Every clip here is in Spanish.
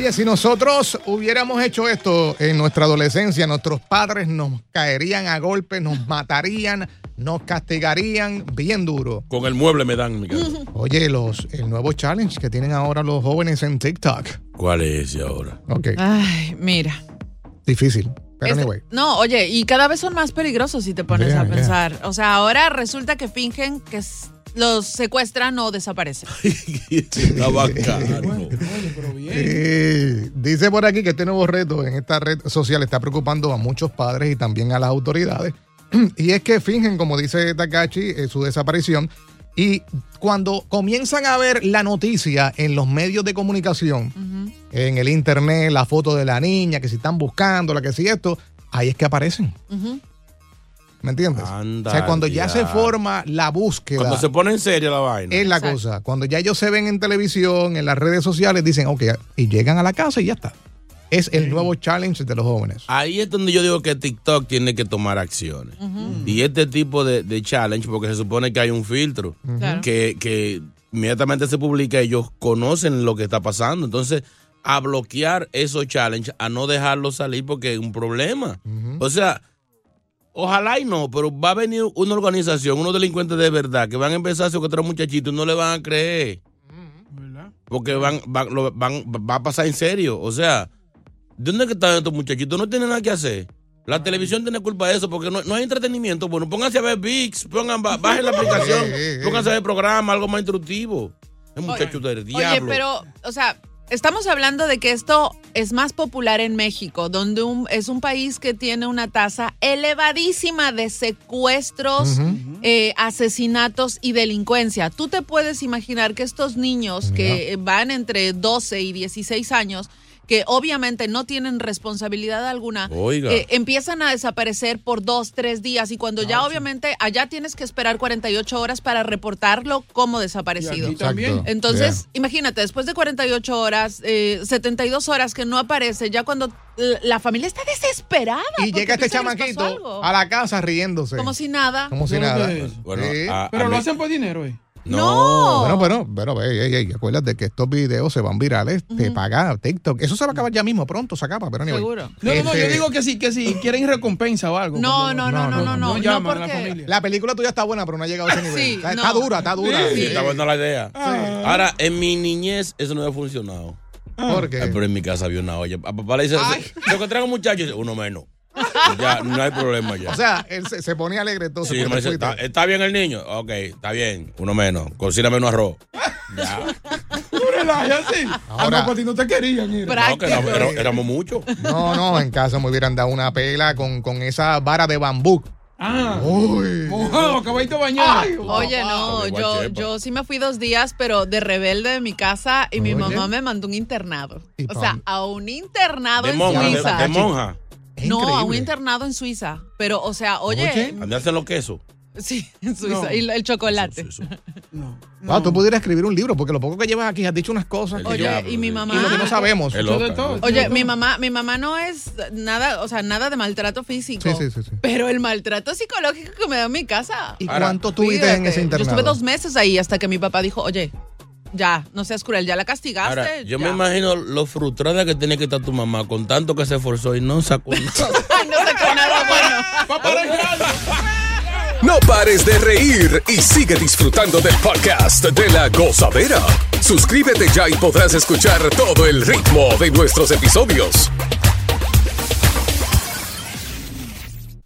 Oye, si nosotros hubiéramos hecho esto en nuestra adolescencia, nuestros padres nos caerían a golpes, nos matarían, nos castigarían bien duro. Con el mueble me dan, Miguel. Oye, los, el nuevo challenge que tienen ahora los jóvenes en TikTok. ¿Cuál es ese ahora? Ok, Ay, mira. difícil. Pero Este- anyway. No, oye, y cada vez son más peligrosos si te pones Yeah, a yeah. pensar. O sea, ahora resulta que fingen que los secuestran o desaparecen. Está bacano. Eh, dice por aquí que este nuevo reto en esta red social está preocupando a muchos padres y también a las autoridades. Y es que fingen, como dice Takachi, eh, su desaparición. Y cuando comienzan a ver la noticia en los medios de comunicación, en el internet, la foto de la niña, que si están buscando, la que si esto, ahí es que aparecen. ¿Me entiendes? Anda o sea, cuando ya se forma la búsqueda. Cuando se pone en serio la vaina. Es la Exacto. cosa. Cuando ya ellos se ven en televisión, en las redes sociales, dicen, ok, y llegan a la casa y ya está. Es el nuevo challenge de los jóvenes. Ahí es donde yo digo que TikTok tiene que tomar acciones. Y este tipo de, de challenge, porque se supone que hay un filtro que, que inmediatamente se publica, ellos conocen lo que está pasando. Entonces, a bloquear esos challenges, a no dejarlos salir porque es un problema. O sea, ojalá y no, pero va a venir una organización, unos delincuentes de verdad, que van a empezar a secuestrar muchachitos y no le van a creer. Porque van, van, lo- van- va a pasar en serio. O sea, ¿de dónde que están estos muchachitos? No tienen nada que hacer. La televisión tiene culpa de eso porque no, no hay entretenimiento. Bueno, pónganse a ver VIX, pongan, ba- bajen la aplicación, Eh, eh, pónganse a ver programa, algo más instructivo. Es muchacho del Oye, diablo. pero, o sea, estamos hablando de que esto es más popular en México, donde un- es un país que tiene una tasa elevadísima de secuestros, eh, asesinatos y delincuencia. Tú te puedes imaginar que estos niños que van entre 12 y 16 años, que obviamente no tienen responsabilidad alguna, Oiga. eh, empiezan a desaparecer por dos, tres días y cuando ya obviamente allá tienes que esperar 48 horas para reportarlo como desaparecido. Exacto. Entonces, Yeah. imagínate, después de 48 horas, eh, 72 horas que no aparece, ya cuando la familia está desesperada. Y llega este chamaquito a la casa riéndose. Como si nada. Como si nada. Bueno, Sí. a- a Pero lo mí- hacen por dinero, eh. No. Bueno, bueno, pero ey, ey, ey, acuérdate que estos videos se van virales, te paga TikTok. Eso se va a acabar ya mismo, pronto se acaba, pero anyway. Seguro. No, no, no, yo Este- digo que sí, que si quieren recompensa o algo. No, no, no, no, no, no, no, llaman a la porque- familia. La película tuya está buena, pero no ha llegado a ese nivel. Sí, está, no. está dura, está dura. Sí, Sí. está buena la idea. Ahora, en mi niñez eso no había funcionado. ¿Por qué? Ay, pero en mi casa había una olla. A papá le dice, se encontraron muchachos, dice, uno menos. Ya, no hay problema ya. O sea, él se, se ponía alegre entonces. Sí, me dice. ¿está, está bien el niño? Ok, está bien, uno menos. Cocina menos arroz. Ya. Tú relajas, sí. Ahora- Ah, no, pues ti no te querían ir. No, que éramos, muchos. No, no, en casa me hubieran dado una pela con, con esa vara de bambú. Ah, Uy. mojado, caballito bañado. Oye, no, yo, yo sí me fui dos días, pero de rebelde de mi casa y mi Oye. mamá me mandó un internado. ¿Y O sea, a un internado De en monja, de, Suiza. de monja. Es no, a un increíble. internado en Suiza. Pero, o sea, oye, Oye. Andarse en los quesos. Sí, en Suiza. Y el chocolate. Ah, tú pudieras escribir un libro, porque lo poco que llevas aquí has dicho unas cosas. que Oye, yo- y mi mamá. y lo que no sabemos. Yo todo. ¿no? Oye, mi mamá, mi mamá no es nada, o sea, nada de maltrato físico. Sí, sí, sí, sí. Pero el maltrato psicológico que me da en mi casa. ¿Y Ahora, cuánto tuviste en ese Yo internado? estuve dos meses ahí hasta que mi papá dijo, oye, ya, no seas cruel, ya la castigaste. Ahora, yo ya". me imagino lo frustrada que tiene que estar tu mamá con tanto que se esforzó y no sacó nada. Ay, no sacó nada bueno. No pares de reír y sigue disfrutando del podcast de la gozadera. Suscríbete ya y podrás escuchar todo el ritmo de nuestros episodios.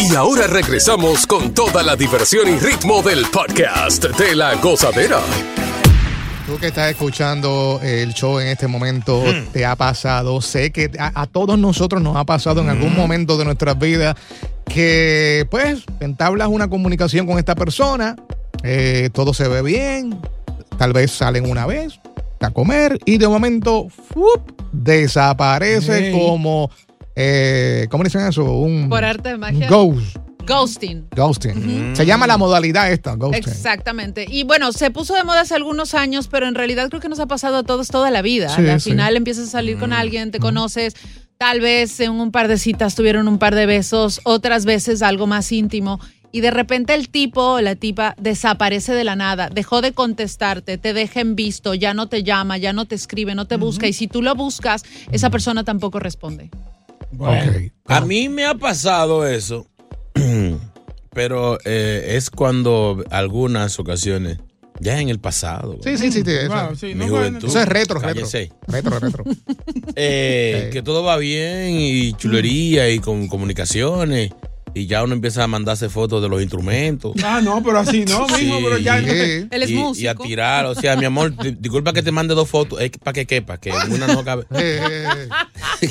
Y ahora regresamos con toda la diversión y ritmo del podcast de la gozadera. Tú que estás escuchando el show en este momento, te ha pasado, sé que a, a todos nosotros nos ha pasado en algún momento de nuestras vidas que pues entablas una comunicación con esta persona, eh, todo se ve bien, tal vez salen una vez a comer y de momento ¡fup! desaparece como, eh, ¿cómo dicen eso? Un, Por arte de magia. ghost, Ghosting. ghosting. Se llama la modalidad esta, ghosting. Exactamente. Y bueno, se puso de moda hace algunos años, pero en realidad creo que nos ha pasado a todos toda la vida. Sí, Al sí. final empiezas a salir con alguien, te conoces, tal vez en un par de citas tuvieron un par de besos, otras veces algo más íntimo. Y de repente el tipo o la tipa desaparece de la nada, dejó de contestarte, te deja en visto, ya no te llama, ya no te escribe, no te busca. Y si tú lo buscas, esa persona tampoco responde. Ok. A mí me ha pasado eso, pero eh, es cuando algunas ocasiones, ya en el pasado, Sí, sí, sí. sí, eso. Wow, sí, mi no, juventud. Eso es retro, retro. Cállese. Retro, retro. Eh, Sí. que todo va bien y chulería y con comunicaciones y ya uno empieza a mandarse fotos de los instrumentos. Ah, no, pero así no, Sí. mijo, pero ya. Sí. Él es y, músico. y a tirar, o sea, mi amor, di- disculpa que te mande dos fotos, es para que quepa, que una no cabe. Eh.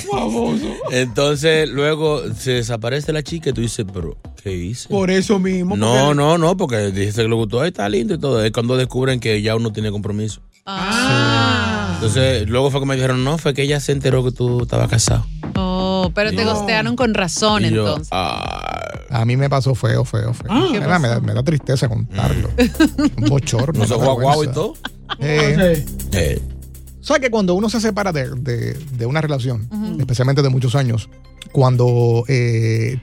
Entonces, luego se desaparece la chica y tú dices, pero, ¿qué hice? Por eso mismo. No, no, no, porque dijiste que le gustó, está lindo y todo. Es cuando descubren que ya uno tiene compromiso. Ah. Entonces, luego fue que me dijeron, no, fue que ella se enteró que tú estabas casado. Oh, pero te No. gostearon con razón Y yo, entonces. ah, A mí me pasó feo, feo, feo. Ah, ¿qué Mira, me, da, me da tristeza contarlo. Un bochorno. no se fue guau y todo. Eh. Eh, ¿Sabes que cuando uno se separa de, de- de una relación, especialmente de muchos años, cuando eh,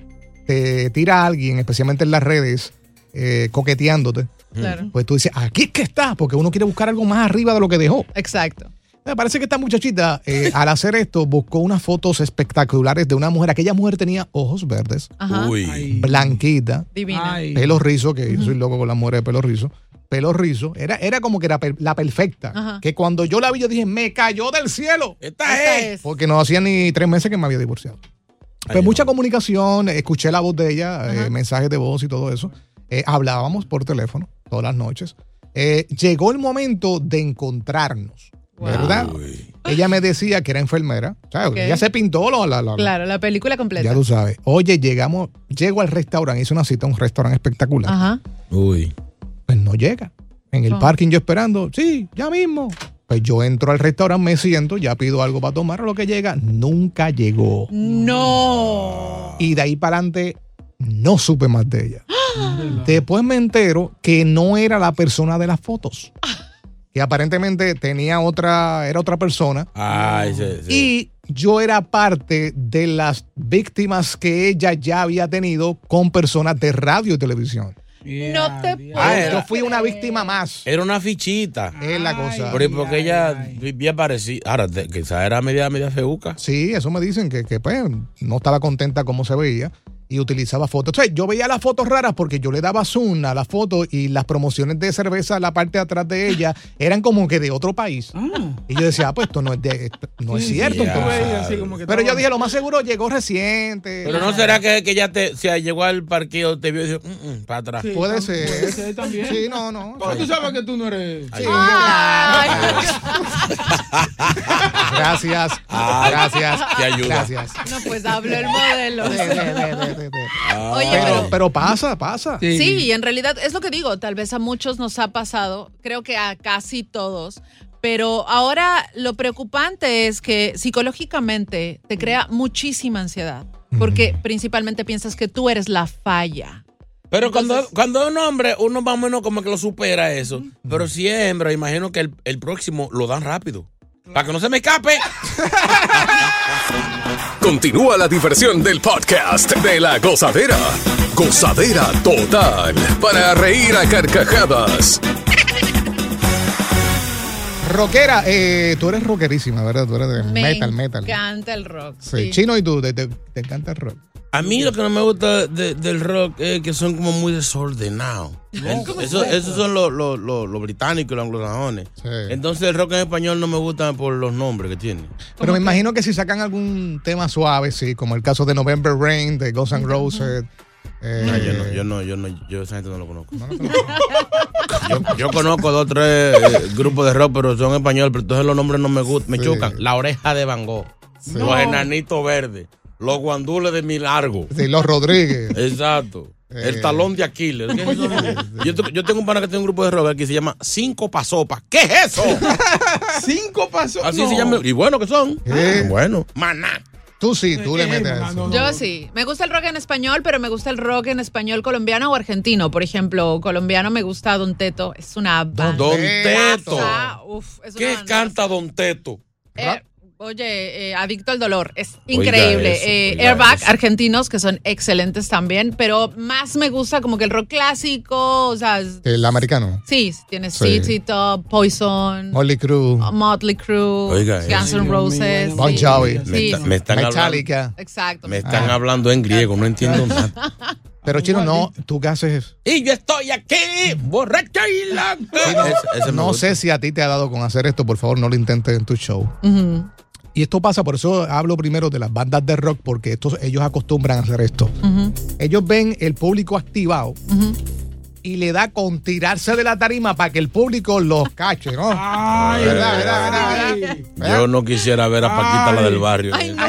te tira alguien, especialmente en las redes, eh, coqueteándote, Claro. pues tú dices, aquí es que está, porque uno quiere buscar algo más arriba de lo que dejó. Exacto. Me parece que esta muchachita, eh, al hacer esto, buscó unas fotos espectaculares de una mujer. Aquella mujer tenía ojos verdes, Ajá. Uy. Ay. blanquita, Divina. Ay. pelo rizo, que yo soy loco con las mujeres de pelo rizo. Pelo rizo, era, era como que era per- la perfecta. Ajá. Que cuando yo la vi, yo dije, me cayó del cielo. Esta Esta es. es. Porque no hacía ni tres meses que me había divorciado. Pues Ay, mucha no. comunicación, escuché la voz de ella, eh, mensajes de voz y todo eso. Eh, hablábamos por teléfono todas las noches. Eh, llegó el momento de encontrarnos, ¿verdad? Uy. Ella me decía que era enfermera. ¿sabes? Ok. Ella se pintó la, la- la- Claro, la película completa. Ya tú sabes. Oye, llegamos, llego al restaurante, hice una cita a un restaurante espectacular. Ajá. Uy. Pues no llega. En el Oh. parking yo esperando, sí, ya mismo. Pues yo entro al restaurante, me siento, ya pido algo para tomar, lo que llega, nunca llegó. No. Y de ahí para adelante no supe más de ella. Después me entero que no era la persona de las fotos. que aparentemente tenía otra, era otra persona. Ay, sí, sí. Y yo era parte de las víctimas que ella ya había tenido con personas de radio y televisión. No te puedo. Ah, era- Yo fui una víctima más. Era una fichita. Es la cosa. Pero porque ella vivía parecida. Ahora, de- quizás era media, media feuca. Sí, eso me dicen que, que, pues no estaba contenta como se veía y utilizaba fotos. Entonces, yo veía las fotos raras porque yo le daba zoom a la foto y las promociones de cerveza, la parte de atrás de ella, eran como que de otro país. Y yo decía, ah, pues esto no es, de, esto no es cierto. así como que Pero yo dije, lo más seguro llegó reciente. Pero no será que, que ella te, se llegó al parqueo, te vio y dijo, "Mm, mm", para atrás. Sí, Puede ser. Puede ser también. Sí, no, no. ¿Cómo tú sabes que tú no eres? Sí, Ay. Gracias. Ah, gracias. te ayuda. Gracias. No, pues habló el modelo. De- de- Oye, Pero, pero, pero pasa, pasa. Sí. sí, y en realidad es lo que digo, tal vez a muchos nos ha pasado, creo que a casi todos, pero ahora lo preocupante es que psicológicamente te crea muchísima ansiedad, porque principalmente piensas que tú eres la falla. Pero cuando, cuando es un hombre, uno más o menos como que lo supera eso. Pero si es hembra, imagino que el, el próximo lo dan rápido. Para que no se me escape. Continúa la diversión del podcast de la gozadera. Gozadera total. Para reír a carcajadas. Rockera, eh, tú eres rockerísima, ¿verdad? Tú eres de Me metal, metal. encanta el rock. Sí. sí. Chino y tú, te, te- te encanta el rock. A mí lo que no me gusta de- del rock es que son como muy desordenados. En- eso- esos son los, los, los británicos y los anglosajones. Sí. Entonces el rock en español no me gusta por los nombres que tiene. Pero me imagino que si sacan algún tema suave, sí, como el caso de November Rain, de Guns N' Roses. eh, No, yo no, yo no, yo no, yo esa gente no lo conozco. yo, yo conozco dos o tres eh, grupos de rock, pero son españoles, pero entonces los nombres no me gustan, me Sí. chocan. La oreja de Van Gogh, los enanitos verdes, los guandules de Milargo. sí, Los Rodríguez. Exacto. Eh. El talón de Aquiles. ¿Qué es eso? yo, te- yo tengo un pana que tiene un grupo de rock que se llama Cinco Pasopas. ¿Qué es eso? Cinco pasos. Así No. se llama. Y bueno que son. Eh. Bueno. Maná. Tú sí, tú le Eh, metes a eso. Yo sí. Me gusta el rock en español, pero me gusta el rock en español colombiano o argentino. Por ejemplo, colombiano me gusta Don Teto. Es una banda. Don Teto. Uf, es una ¿Qué banda. canta Don Teto? Eh, oye, eh, Adicto al Dolor. Es increíble. eso, Eh, Airbag, eso. argentinos, que son excelentes también. Pero más me gusta como que el rock clásico. O sea, El americano. sí, tiene Sí. CC Top, Poison, Molly Crew. Motley Crue, Oiga Guns eso. N' Roses. Bon sí. Jovi. Me, Sí, está- sí. me están hablando, Metallica. Exacto. me están Ah. hablando en griego, no entiendo nada. Pero chino, no, ¿tú qué haces? Y yo estoy aquí, borracha y loca. Ese- ese me No gusta. sé si a ti te ha dado con hacer esto, por favor, no lo intentes en tu show. Ujú, Y esto pasa, por eso hablo primero de las bandas de rock, porque estos, ellos acostumbran a hacer esto. Ellos ven el público activado y le da con tirarse de la tarima para que el público los cache, ¿no? Ay, ¿Verdad, verdad, verdad, ay. verdad? Yo no quisiera ver a Paquita la del barrio. Ay, no.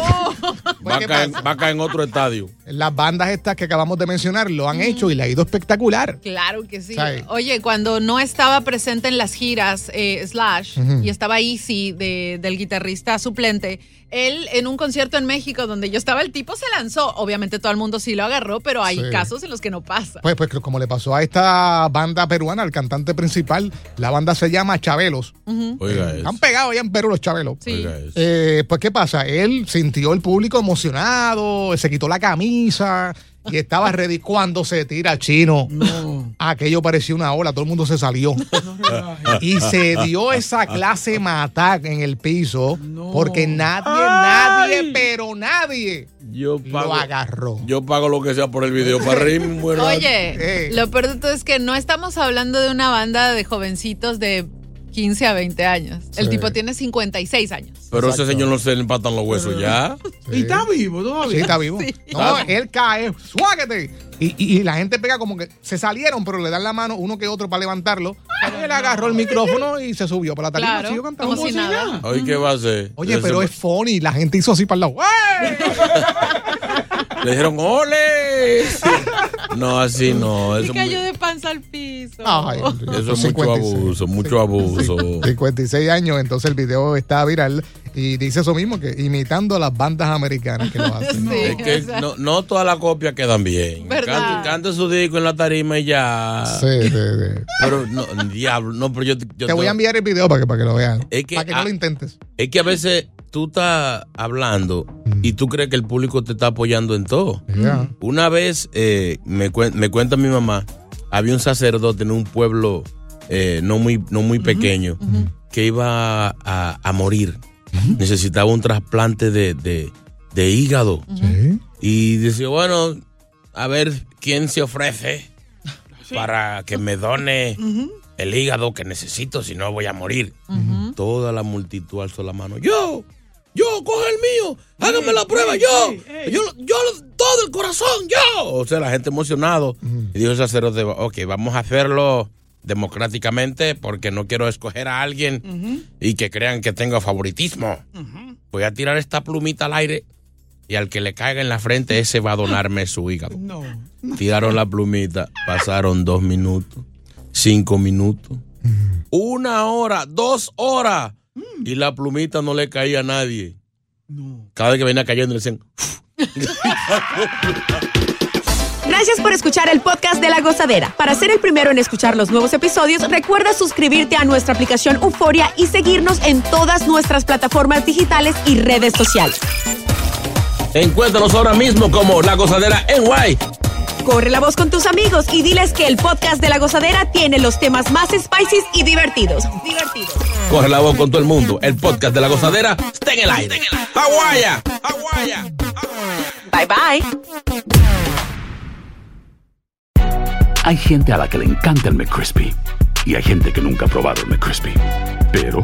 Va a, ¿qué caer, va a caer en otro estadio. Las bandas estas que acabamos de mencionar lo han hecho y le ha ido espectacular. Claro que sí. Oye, cuando no estaba presente en las giras eh, Slash y estaba Easy de- del guitarrista suplente, él en un concierto en México donde yo estaba, el tipo se lanzó. Obviamente todo el mundo sí lo agarró, pero hay Sí. casos en los que no pasa. Pues, pues como le pasó a esta banda peruana, el cantante principal, la banda se llama Chabelos. Oiga eso. Han pegado allá en Perú los Chabelos. Sí. Oiga eso. Eh, pues, ¿qué pasa? Él sintió el público emocionado, se quitó la camisa y estaba ready cuando se tira chino. No. Aquello parecía una ola, todo el mundo se salió. y se dio esa clase matar en el piso No. porque nadie, nadie, pero nadie Yo lo pago, agarró. yo pago lo que sea por el video para reírme. Oye, Eh. lo peor de todo es que no estamos hablando de una banda de jovencitos de 15 a 20 años. El tipo tiene 56 años. Pero ese señor no se le empatan los huesos ya. Y está vivo todavía. Sí, está vivo. Sí. No, él cae, suáguete. Y, y- y la gente pega como que se salieron, pero le dan la mano uno que otro para levantarlo. Él agarró el micrófono y se subió para la tarima. Claro, siguió cantando. como si nada. Hoy qué va a hacer. Oye, pero es funny. La gente hizo así para el lado. ¡Ey! Le dijeron, ¡ole! No, así no. Y Eso, cayó de panza al piso. Ay, eso es mucho 56. abuso, mucho abuso. 56 años, entonces el video está viral y dice eso mismo, que imitando a las bandas americanas que lo hacen. Sí, Es que o sea, no, no todas las copias quedan bien. Cante su disco en la tarima y ya. Sí, sí, sí. Pero no, diablo, no, pero yo, yo Te voy a enviar el video para que, para que lo vean. Es que, para que no lo intentes. Es que a veces tú estás hablando y tú crees que el público te está apoyando en todo. Una vez eh, me, cuen- me cuenta mi mamá, había un sacerdote en un pueblo eh, no muy, no muy pequeño que iba a, a morir. Necesitaba un trasplante de, de- de hígado. Sí. Y decía, bueno, a ver quién se ofrece para que me done el hígado que necesito, si no voy a morir. Toda la multitud alzó la mano. Yo, yo, coge el mío, hágame la prueba, yo, yo, yo, todo el corazón, yo. O sea, la gente emocionado. Y dijo el sacerdote, ok, vamos a hacerlo democráticamente porque no quiero escoger a alguien y que crean que tengo favoritismo. Voy a tirar esta plumita al aire y al que le caiga en la frente ese va a donarme su hígado. No. Tiraron la plumita, pasaron dos minutos, cinco minutos, una hora, dos horas y la plumita no le caía a nadie. Cada vez que venía cayendo le decían, Gracias por escuchar el podcast de La Gozadera. Para ser el primero en escuchar los nuevos episodios, recuerda suscribirte a nuestra aplicación Euforia y seguirnos en todas nuestras plataformas digitales y redes sociales. encuéntranos ahora mismo como La Gozadera en Guay. Corre la voz con tus amigos y diles que el podcast de La Gozadera tiene los temas más spicy y divertidos. Divertidos. Corre la voz con todo el mundo. El podcast de La Gozadera está en el aire. ¡Aguaya! ¡Aguaya! Bye bye. Hay gente a la que le encanta el McCrispy y hay gente que nunca ha probado el McCrispy. Pero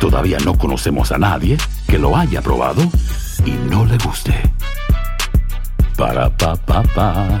todavía no conocemos a nadie que lo haya probado y no le guste. Para pa pa pa.